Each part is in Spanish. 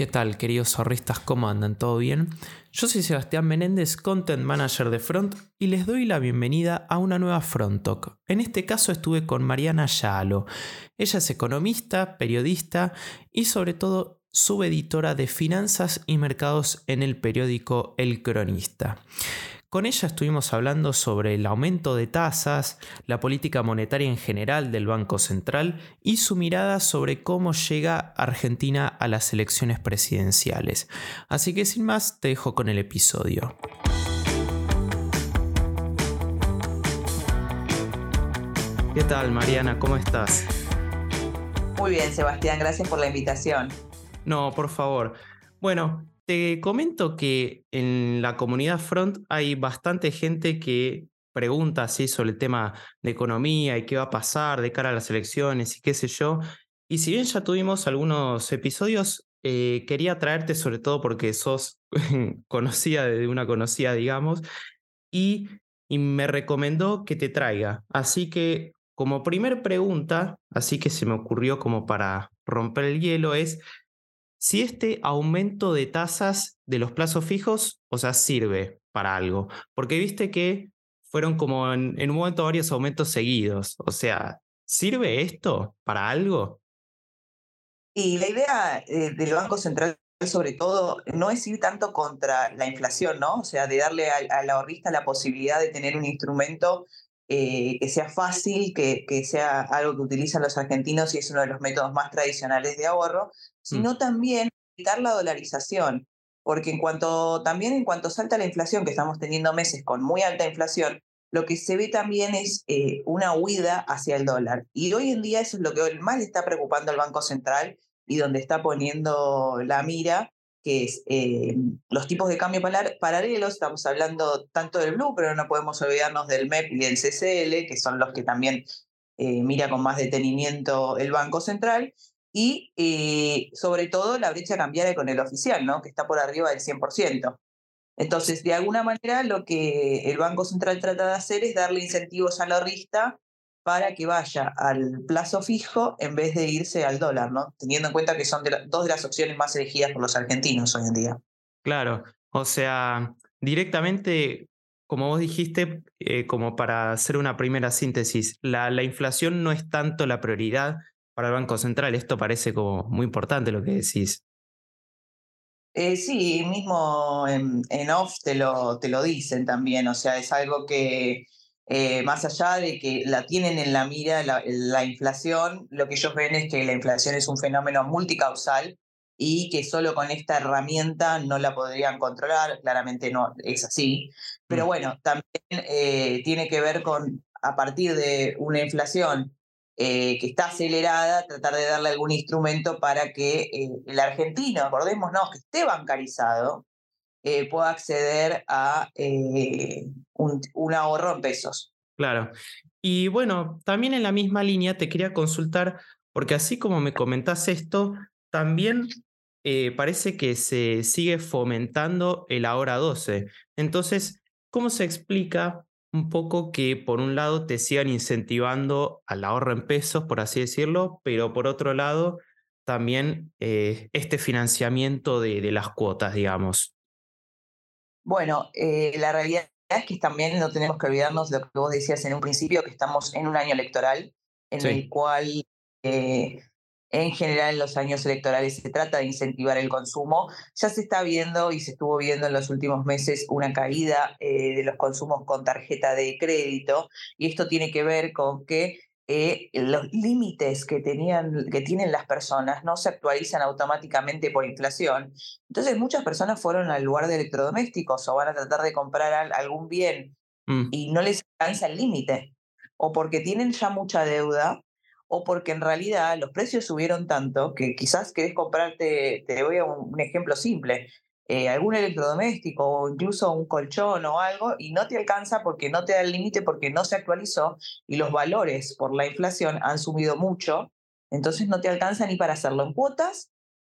¿Qué tal, queridos zorristas? ¿Cómo andan? ¿Todo bien? Yo soy Sebastián Menéndez, Content Manager de Front, y les doy la bienvenida a una nueva Front Talk. En este caso estuve con Mariana Yalo. Ella es economista, periodista y sobre todo subeditora de finanzas y mercados en el periódico El Cronista. Con ella estuvimos hablando sobre el aumento de tasas, la política monetaria en general del Banco Central y su mirada sobre cómo llega Argentina a las elecciones presidenciales. Así que sin más, te dejo con el episodio. ¿Qué tal, Mariana? ¿Cómo estás? Muy bien, Sebastián, gracias por la invitación. No, por favor. Bueno, te comento que en la comunidad front hay bastante gente que pregunta así sobre el tema de economía y qué va a pasar de cara a las elecciones y qué sé yo. Y si bien ya tuvimos algunos episodios, eh, quería traerte sobre todo porque sos conocida de una conocida, digamos, y, y me recomendó que te traiga. Así que como primer pregunta, así que se me ocurrió como para romper el hielo, es si este aumento de tasas de los plazos fijos, o sea, sirve para algo. Porque viste que fueron como en, un momento varios aumentos seguidos. O sea, ¿sirve esto para algo? Y la idea eh, del Banco Central sobre todo no es ir tanto contra la inflación, ¿no? O sea, de darle al, ahorrista la posibilidad de tener un instrumento eh, que sea fácil, que, que, sea algo que utilizan los argentinos y es uno de los métodos más tradicionales de ahorro, Mm. sino también evitar la dolarización, porque en cuanto, también en cuanto salta la inflación, que estamos teniendo meses con muy alta inflación, lo que se ve también es eh, una huida hacia el dólar. Y hoy en día eso es lo que más le está preocupando al Banco Central y donde está poniendo la mira, que es eh, los tipos de cambio paralelos, estamos hablando tanto del Blue, pero no podemos olvidarnos del MEP y del CCL, que son los que también eh, mira con más detenimiento el Banco Central, y eh, sobre todo la brecha cambiaria con el oficial, ¿no? que está por arriba del 100%. Entonces, de alguna manera, lo que el Banco Central trata de hacer es darle incentivos al ahorrista para que vaya al plazo fijo en vez de irse al dólar, ¿no? teniendo en cuenta que son dos de las opciones más elegidas por los argentinos hoy en día. Claro, o sea, directamente, como vos dijiste, eh, como para hacer una primera síntesis, la, la inflación no es tanto la prioridad, para el Banco Central. Esto parece como muy importante lo que decís. Eh, sí, mismo en, off te lo, te lo dicen también, o sea, es algo que eh, más allá de que la tienen en la mira la, la, inflación, lo que ellos ven es que la inflación es un fenómeno multicausal y que solo con esta herramienta no la podrían controlar, claramente no es así, pero mm. bueno, también eh, tiene que ver con, a partir de una inflación eh, que está acelerada, tratar de darle algún instrumento para que eh, el argentino, acordémonos, que esté bancarizado, eh, pueda acceder a un, un, ahorro en pesos. Claro. Y bueno, también en la misma línea te quería consultar, porque así como me comentás esto, también parece que se sigue fomentando el ahora 12. Entonces, ¿cómo se explica un poco que por un lado te sigan incentivando al ahorro en pesos, por así decirlo, pero por otro lado también eh, este financiamiento de, las cuotas, digamos. Bueno, eh, la realidad es que también no tenemos que olvidarnos de lo que vos decías en un principio, que estamos en un año electoral en el cual eh, en general, en los años electorales se trata de incentivar el consumo. Ya se está viendo y se estuvo viendo en los últimos meses una caída eh, de los consumos con tarjeta de crédito y esto tiene que ver con que eh, los límites que, tenían, que tienen las personas no se actualizan automáticamente por inflación. Entonces muchas personas fueron al lugar de electrodomésticos o van a tratar de comprar algún bien mm. y no les alcanza el límite o porque tienen ya mucha deuda o porque en realidad los precios subieron tanto que quizás querés comprarte, te doy un, ejemplo simple, eh, algún electrodoméstico o incluso un colchón o algo y no te alcanza porque no te da el límite porque no se actualizó y los valores por la inflación han subido mucho, entonces no te alcanza ni para hacerlo en cuotas,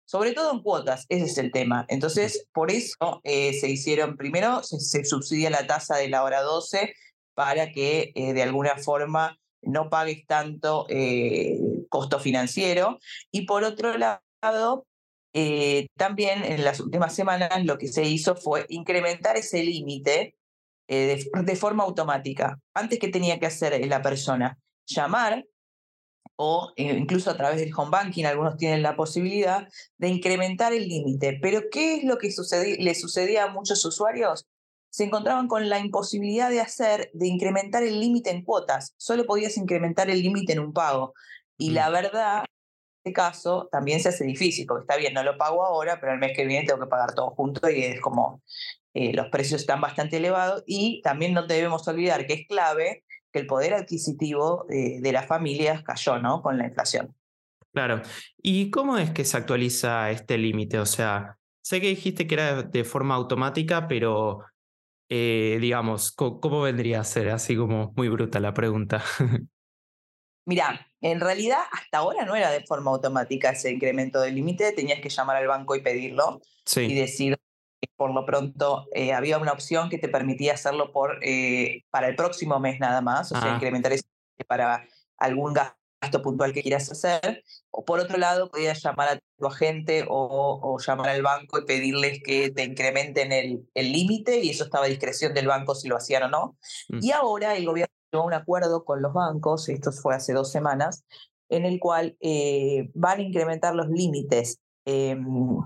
sobre todo en cuotas, ese es el tema. Entonces, por eso eh, se hicieron, primero se, subsidia la tasa de la hora 12 para que eh, de alguna forma no pagues tanto eh, costo financiero. Y por otro lado, eh, también en las últimas semanas lo que se hizo fue incrementar ese límite eh, de, forma automática. Antes que tenía que hacer la persona, llamar o eh, incluso a través del home banking, algunos tienen la posibilidad de incrementar el límite. Pero ¿qué es lo que le sucedía a muchos usuarios? Se encontraban con la imposibilidad de hacer, de incrementar el límite en cuotas. Solo podías incrementar el límite en un pago. Y la verdad caso también se hace difícil, porque está bien, no lo pago ahora, pero el mes que viene tengo que pagar todo junto y es como eh, los precios están bastante elevados y también no debemos olvidar que es clave que el poder adquisitivo de las familias cayó, ¿no? Con la inflación. Claro. ¿Y cómo es que se actualiza este límite? O sea, sé que dijiste que era de forma automática, pero eh, digamos, ¿cómo vendría a ser? Así como muy bruta la pregunta. Mira, en realidad hasta ahora no era de forma automática ese incremento del límite, tenías que llamar al banco y pedirlo y decir que por lo pronto eh, había una opción que te permitía hacerlo por, eh, para el próximo mes nada más, o sea, ah. incrementar ese para algún gasto puntual que quieras hacer. O por otro lado, podías llamar a tu agente o, llamar al banco y pedirles que te incrementen el límite y eso estaba a discreción del banco si lo hacían o no. Mm. Y ahora el gobierno un acuerdo con los bancos, esto fue hace dos semanas, en el cual eh, van a incrementar los límites em,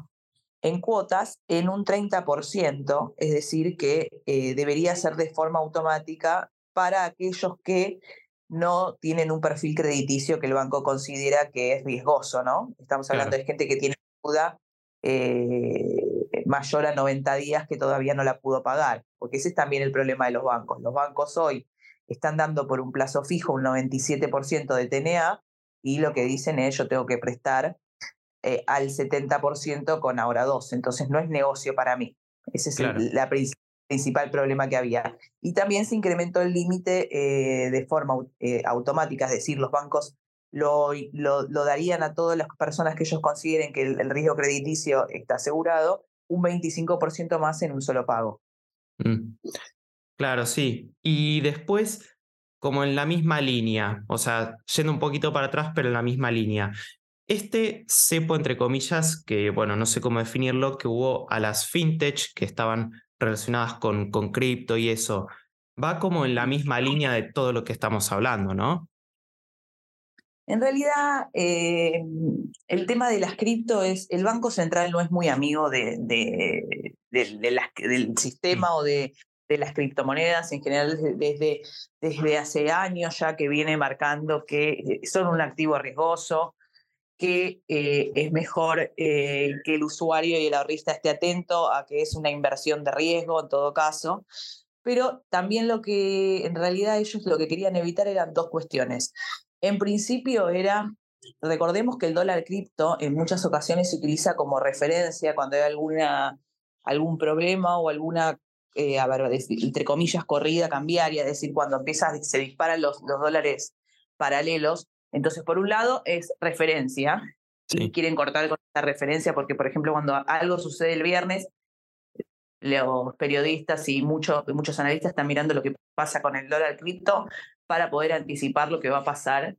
en cuotas en un 30%, es decir, que eh, debería ser de forma automática para aquellos que no tienen un perfil crediticio que el banco considera que es riesgoso, ¿no? Estamos hablando de gente que tiene deuda eh, mayor a 90 días que todavía no la pudo pagar, porque ese es también el problema de los bancos. Los bancos hoy están dando por un plazo fijo un 97% de TNA y lo que dicen es yo tengo que prestar eh, al 70% con ahora dos. Entonces no es negocio para mí. Ese es el la principal problema que había. Y también se incrementó el límite eh, de forma eh, automática, es decir, los bancos lo, lo, darían a todas las personas que ellos consideren que el, riesgo crediticio está asegurado, un 25% más en un solo pago. Mm. Claro, sí. Y después, como en la misma línea, o sea, yendo un poquito para atrás, pero en la misma línea. Este cepo, entre comillas, que bueno, no sé cómo definirlo, que hubo a las fintech que estaban relacionadas con, con cripto y eso, va como en la misma línea de todo lo que estamos hablando, ¿no? En realidad, eh, el tema de las cripto es, el Banco Central no es muy amigo de, de, del sistema o de, de las criptomonedas en general desde, desde hace años ya que viene marcando que eh, son un activo riesgoso, que eh, es mejor eh, que el usuario y el ahorrista esté atento a que es una inversión de riesgo en todo caso. Pero también lo que en realidad ellos lo que querían evitar eran dos cuestiones. En principio era, recordemos que el dólar cripto en muchas ocasiones se utiliza como referencia cuando hay alguna, algún problema o alguna eh, a ver, entre comillas, corrida cambiaria, es decir, cuando empiezas, se disparan los, los dólares paralelos. Entonces, por un lado, es referencia. Y quieren cortar con esta referencia porque, por ejemplo, cuando algo sucede el viernes, los periodistas y muchos, muchos analistas están mirando lo que pasa con el dólar cripto para poder anticipar lo que va a pasar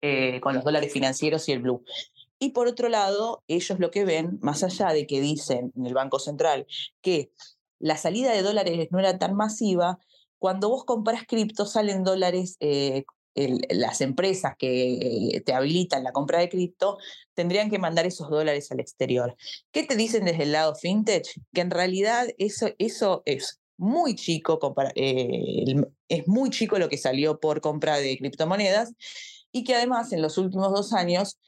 eh, con los dólares financieros y el blue. Y por otro lado, ellos lo que ven, más allá de que dicen en el Banco Central que la salida de dólares no era tan masiva, cuando vos compras cripto salen dólares, eh, las empresas que te habilitan la compra de cripto tendrían que mandar esos dólares al exterior. ¿Qué te dicen desde el lado fintech? Que en realidad eso, eso es muy chico, eh, es muy chico lo que salió por compra de criptomonedas y que además en los últimos dos años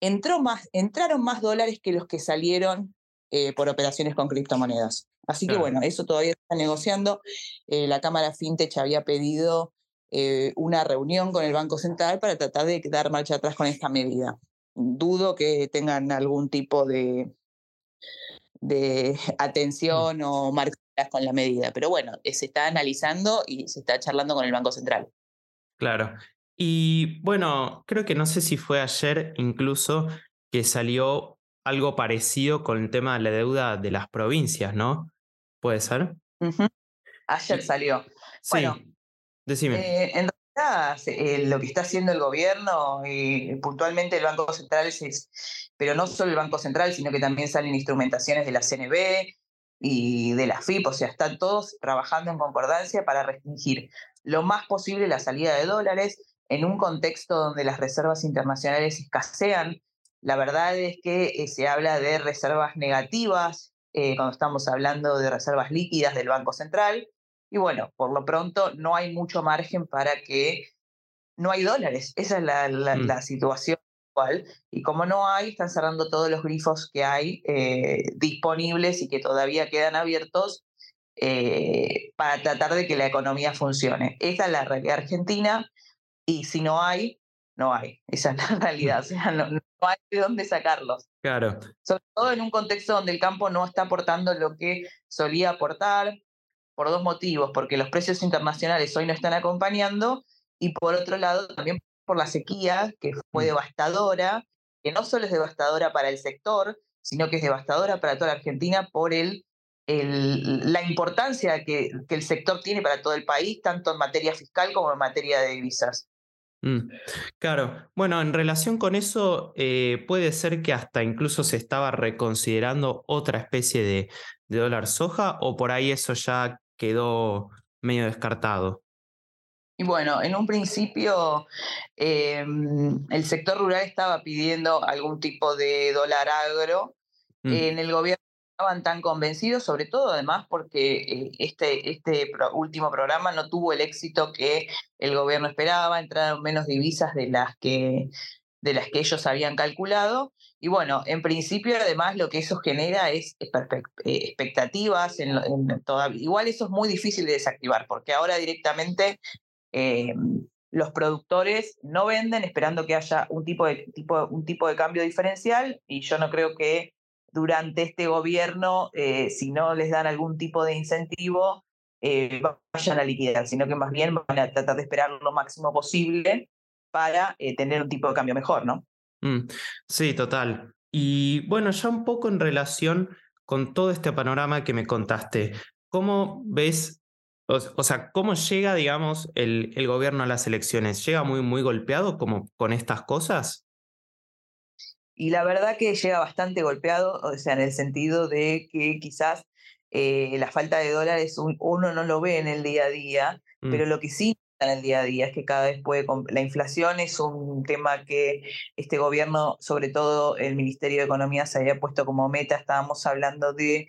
entró más, entraron más dólares que los que salieron eh, por operaciones con criptomonedas. Así que bueno, eso todavía está negociando. Eh, la Cámara FinTech había pedido eh, una reunión con el Banco Central para tratar de dar marcha atrás con esta medida. Dudo que tengan algún tipo de, de atención o marcas con la medida, pero bueno, se está analizando y se está charlando con el Banco Central. Claro. Y bueno, creo que no sé si fue ayer incluso que salió algo parecido con el tema de la deuda de las provincias, ¿no? ¿Puede ser? Ayer salió. Bueno, decime. Eh, en realidad, eh, lo que está haciendo el gobierno y puntualmente el Banco Central es pero no solo el Banco Central, sino que también salen instrumentaciones de la CNB y de la FIP, o sea, están todos trabajando en concordancia para restringir lo más posible la salida de dólares en un contexto donde las reservas internacionales escasean. La verdad es que eh, se habla de reservas negativas eh, cuando estamos hablando de reservas líquidas del Banco Central. Y bueno, por lo pronto no hay mucho margen para que no hay dólares. Esa es la, mm. situación actual. Y como no hay, están cerrando todos los grifos que hay eh, disponibles y que todavía quedan abiertos para tratar de que la economía funcione. Esa es la realidad argentina. Y si no hay, no hay. Esa es la realidad. O sea, no, hay de dónde sacarlos. Claro. Sobre todo en un contexto donde el campo no está aportando lo que solía aportar, por dos motivos, porque los precios internacionales hoy no están acompañando, y por otro lado también por la sequía, que fue mm. devastadora, que no solo es devastadora para el sector, sino que es devastadora para toda la Argentina por el la importancia que, que, el sector tiene para todo el país, tanto en materia fiscal como en materia de divisas. Mm, claro, bueno, en relación con eso, eh, puede ser que hasta incluso se estaba reconsiderando otra especie de, dólar soja o por ahí eso ya quedó medio descartado. Y bueno, en un principio em, el sector rural estaba pidiendo algún tipo de dólar agro. Mm. En el gobierno estaban tan convencidos, sobre todo además porque eh, este, este último programa no tuvo el éxito que el gobierno esperaba, entraron menos divisas de las que, de las que ellos habían calculado. Y bueno, en principio además lo que eso genera es eh, expectativas. Igual eso es muy difícil de desactivar porque ahora directamente eh, los productores no venden esperando que haya un tipo, de, tipo, un tipo de cambio diferencial y yo no creo que durante este gobierno, eh, si no les dan algún tipo de incentivo, eh, vayan a liquidar, sino que más bien van a tratar de esperar lo máximo posible para eh, tener un tipo de cambio mejor, ¿no? Mm, sí, total. Y bueno, ya un poco en relación con todo este panorama que me contaste, ¿cómo ves, o, sea, cómo llega, digamos, el, el, gobierno a las elecciones? ¿Llega muy, muy golpeado como con estas cosas? Y la verdad que llega bastante golpeado, o sea, en el sentido de que quizás eh, la falta de dólares uno no lo ve en el día a día, pero mm. lo que sí en el día a día es que cada vez puede... La inflación es un tema que este gobierno, sobre todo el Ministerio de Economía, se había puesto como meta. Estábamos hablando de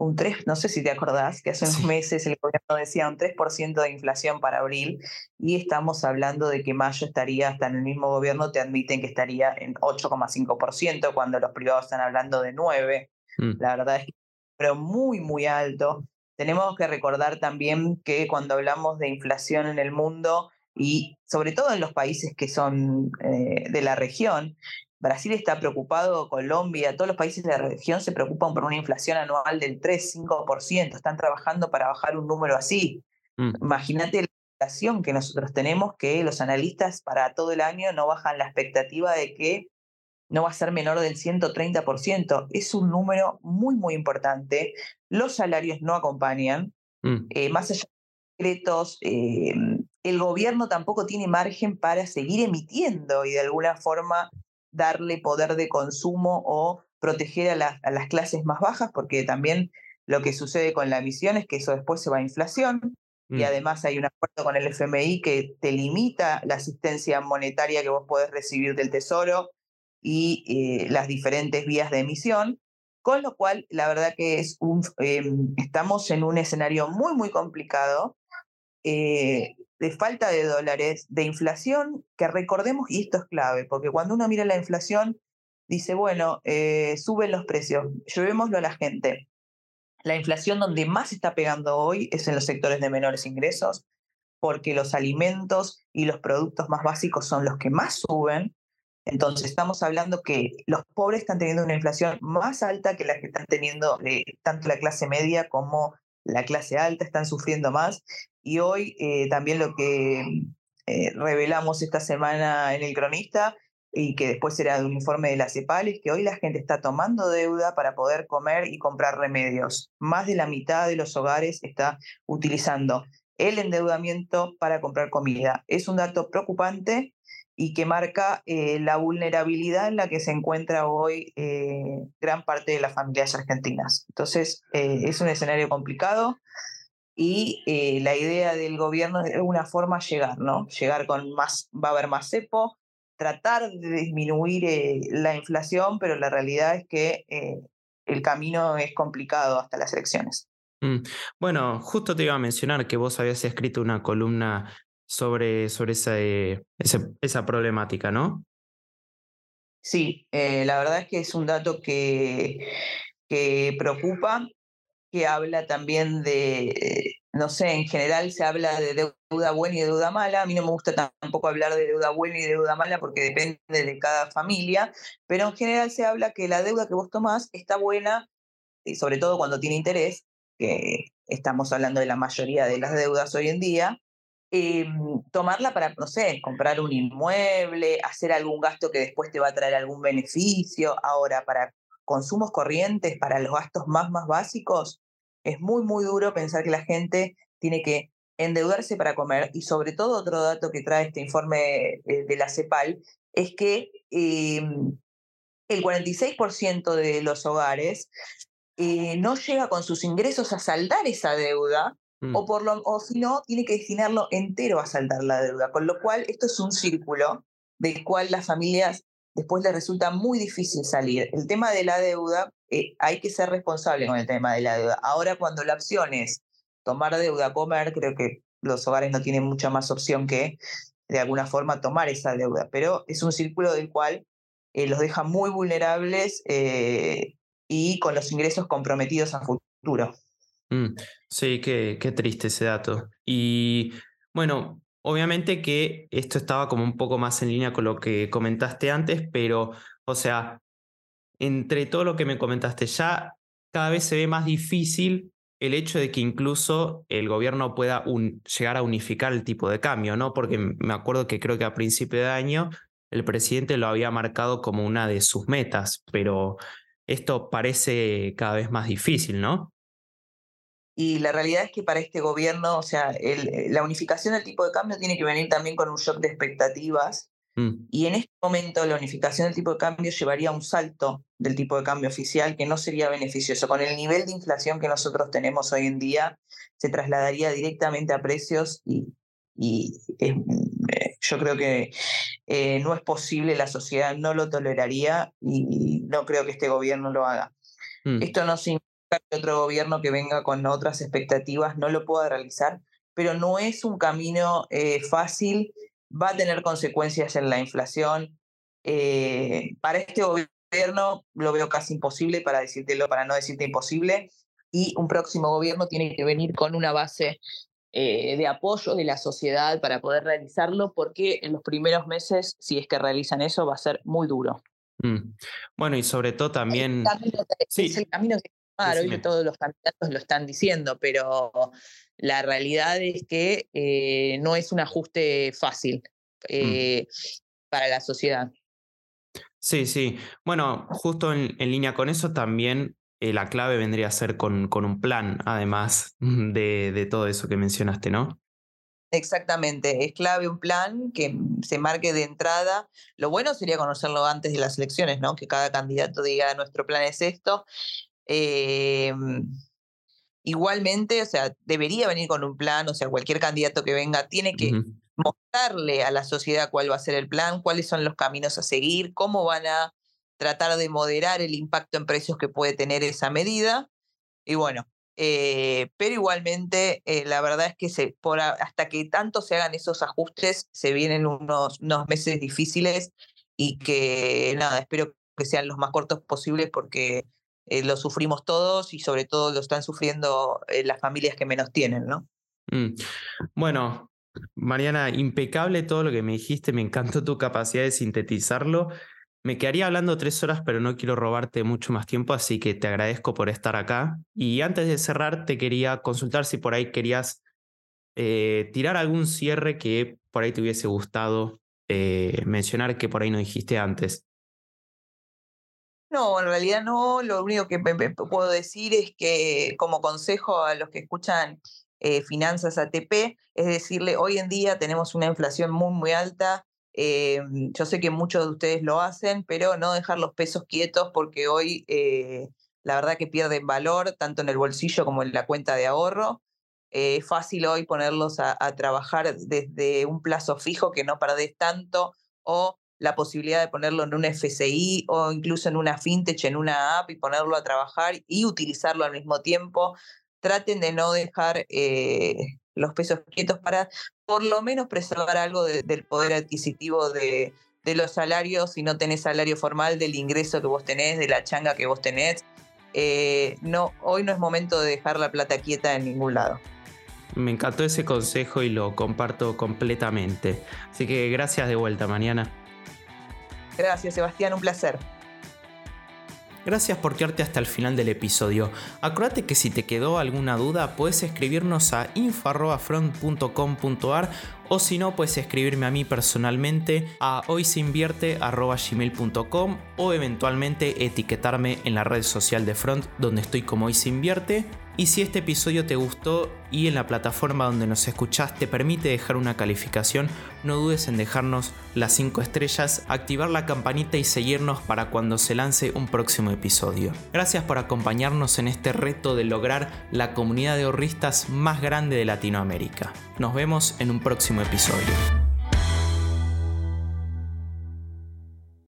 un 3, no sé si te acordás, que hace unos meses el gobierno decía un 3% de inflación para abril y estamos hablando de que mayo estaría, hasta en el mismo gobierno te admiten que estaría en 8,5% cuando los privados están hablando de 9. Mm. La verdad es que pero muy, muy alto. Tenemos que recordar también que cuando hablamos de inflación en el mundo y sobre todo en los países que son eh, de la región, Brasil está preocupado, Colombia, todos los países de la región se preocupan por una inflación anual del 3-5%, están trabajando para bajar un número así. Mm. Imagínate la inflación que nosotros tenemos, que los analistas para todo el año no bajan la expectativa de que no va a ser menor del 130%. Es un número muy, muy importante. Los salarios no acompañan. Mm. Eh, más allá de secretos, eh, el gobierno tampoco tiene margen para seguir emitiendo y de alguna forma darle poder de consumo o proteger a, a, las clases más bajas, porque también lo que sucede con la emisión es que eso después se va a inflación y mm. además hay un acuerdo con el FMI que te limita la asistencia monetaria que vos podés recibir del Tesoro y eh, las diferentes vías de emisión, con lo cual la verdad que es un, em, estamos en un escenario muy, muy complicado. Eh, de falta de dólares, de inflación, que recordemos, y esto es clave, porque cuando uno mira la inflación, dice, bueno, eh, suben los precios, llevémoslo a la gente. La inflación donde más está pegando hoy es en los sectores de menores ingresos, porque los alimentos y los productos más básicos son los que más suben. Entonces estamos hablando que los pobres están teniendo una inflación más alta que la que están teniendo eh, tanto la clase media como la clase alta, están sufriendo más y hoy eh, también lo que eh, revelamos esta semana en el cronista y que después será de un informe de la CEPAL es que hoy la gente está tomando deuda para poder comer y comprar remedios. Más de la mitad de los hogares está utilizando el endeudamiento para comprar comida. Es un dato preocupante y que marca eh, la vulnerabilidad en la que se encuentra hoy eh, gran parte de las familias argentinas. Entonces, eh, es un escenario complicado y la idea del gobierno es de alguna forma llegar, ¿no? Llegar con más, va a haber más cepo, tratar de disminuir la inflación, pero la realidad es que el camino es complicado hasta las elecciones. Mm, bueno, justo te iba a mencionar que vos habías escrito una columna sobre, sobre esa, eh, esa, problemática, ¿no? Sí, eh, la verdad es que es un dato que, que preocupa, que habla también de, no sé, en general se habla de deuda buena y deuda mala. A mí no me gusta tampoco hablar de deuda buena y deuda mala porque depende de cada familia, pero en general se habla que la deuda que vos tomás está buena, y sobre todo cuando tiene interés, que estamos hablando de la mayoría de las deudas hoy en día, Em, tomarla para, no sé, comprar un inmueble, hacer algún gasto que después te va a traer algún beneficio. Ahora, para consumos corrientes, para los gastos más, más básicos, es muy, muy duro pensar que la gente tiene que endeudarse para comer. Y sobre todo, otro dato que trae este informe eh, de la CEPAL es que em, el 46% de los hogares eh, no llega con sus ingresos a saldar esa deuda Mm. o, por lo, o si no, tiene que destinarlo entero a saldar la deuda. Con lo cual, esto es un círculo del cual las familias después les resulta muy difícil salir. El tema de la deuda, eh, hay que ser responsable con el tema de la deuda. Ahora, cuando la opción es tomar deuda, comer, creo que los hogares no tienen mucha más opción que, de alguna forma, tomar esa deuda. Pero es un círculo del cual eh, los deja muy vulnerables eh, y con los ingresos comprometidos a futuro. Mm, sí, qué, qué triste ese dato. Y bueno, obviamente que esto estaba como un poco más en línea con lo que comentaste antes, pero, o sea, entre todo lo que me comentaste ya, cada vez se ve más difícil el hecho de que incluso el gobierno pueda llegar a unificar el tipo de cambio, ¿no? Porque me acuerdo que creo que a principio de año el presidente lo había marcado como una de sus metas, pero esto parece cada vez más difícil, ¿no? Y la realidad es que para este gobierno, o sea, eh, la unificación del tipo de cambio tiene que venir también con un shock de expectativas. Mm. Y en este momento la unificación del tipo de cambio llevaría a un salto del tipo de cambio oficial que no sería beneficioso. Con el nivel de inflación que nosotros tenemos hoy en día, se trasladaría directamente a precios y, y eh, yo creo que eh, no es posible, la sociedad no lo toleraría y no creo que este gobierno lo haga. Mm. Esto no significa que otro gobierno que venga con otras expectativas no lo pueda realizar, pero no es un camino eh, fácil, va a tener consecuencias en la inflación. Eh, para este gobierno lo veo casi imposible, para decírtelo, para no decirte imposible, y un próximo gobierno tiene que venir con una base eh, de apoyo de la sociedad para poder realizarlo, porque en los primeros meses, si es que realizan eso, va a ser muy duro. Mm. Bueno, y sobre todo también... sí. es el camino que hoy todos los candidatos lo están diciendo, pero la realidad es que eh, no es un ajuste fácil mm. eh, para la sociedad. Sí, sí. Bueno, justo en, línea con eso también eh, la clave vendría a ser con, con un plan, además de, de todo eso que mencionaste, ¿no? Exactamente, es clave un plan que se marque de entrada. Lo bueno sería conocerlo antes de las elecciones, ¿no? Que cada candidato diga nuestro plan es esto Em, igualmente, o sea, debería venir con un plan, o sea, cualquier candidato que venga tiene que mostrarle a la sociedad cuál va a ser el plan, cuáles son los caminos a seguir, cómo van a tratar de moderar el impacto en precios que puede tener esa medida. Y bueno, eh, pero igualmente, eh, la verdad es que se, por, hasta que tanto se hagan esos ajustes, se vienen unos, unos meses difíciles y que nada, espero que sean los más cortos posibles porque eh, lo sufrimos todos y sobre todo lo están sufriendo eh, las familias que menos tienen, ¿no? Mm. Bueno, Mariana, impecable todo lo que me dijiste, me encantó tu capacidad de sintetizarlo. Me quedaría hablando tres horas, pero no quiero robarte mucho más tiempo, así que te agradezco por estar acá. Y antes de cerrar, te quería consultar si por ahí querías eh, tirar algún cierre que por ahí te hubiese gustado mencionar que por ahí no dijiste antes. No, en realidad no. Lo único que puedo decir es que como consejo a los que escuchan eh, finanzas ATP es decirle, hoy en día tenemos una inflación muy, muy alta, Eh, yo sé que muchos de ustedes lo hacen, pero no dejar los pesos quietos porque hoy eh, la verdad que pierden valor tanto en el bolsillo como en la cuenta de ahorro. Eh, es fácil hoy ponerlos a, trabajar desde un plazo fijo que no perdés tanto o la posibilidad de ponerlo en un FCI o incluso en una fintech, en una app y ponerlo a trabajar y utilizarlo al mismo tiempo. Traten de no dejar los pesos quietos para por lo menos preservar algo del poder adquisitivo de, los salarios, si no tenés salario formal, del ingreso que vos tenés, de la changa que vos tenés. Eh, no, hoy no es momento de dejar la plata quieta en ningún lado. Me encantó ese consejo y lo comparto completamente. Así que gracias de vuelta, mañana. Gracias, Sebastián, un placer. Gracias por quedarte hasta el final del episodio. Acuérdate que si te quedó alguna duda, puedes escribirnos a info.front.com.ar o si no, puedes escribirme a mí personalmente a hoysinvierte.gmail.com o eventualmente etiquetarme en la red social de Front donde estoy como hoysinvierte y si este episodio te gustó y en la plataforma donde nos escuchás te permite dejar una calificación, no dudes en dejarnos las 5 estrellas, activar la campanita y seguirnos para cuando se lance un próximo episodio. Gracias por acompañarnos en este reto de lograr la comunidad de ahorristas más grande de Latinoamérica. Nos vemos en un próximo episodio.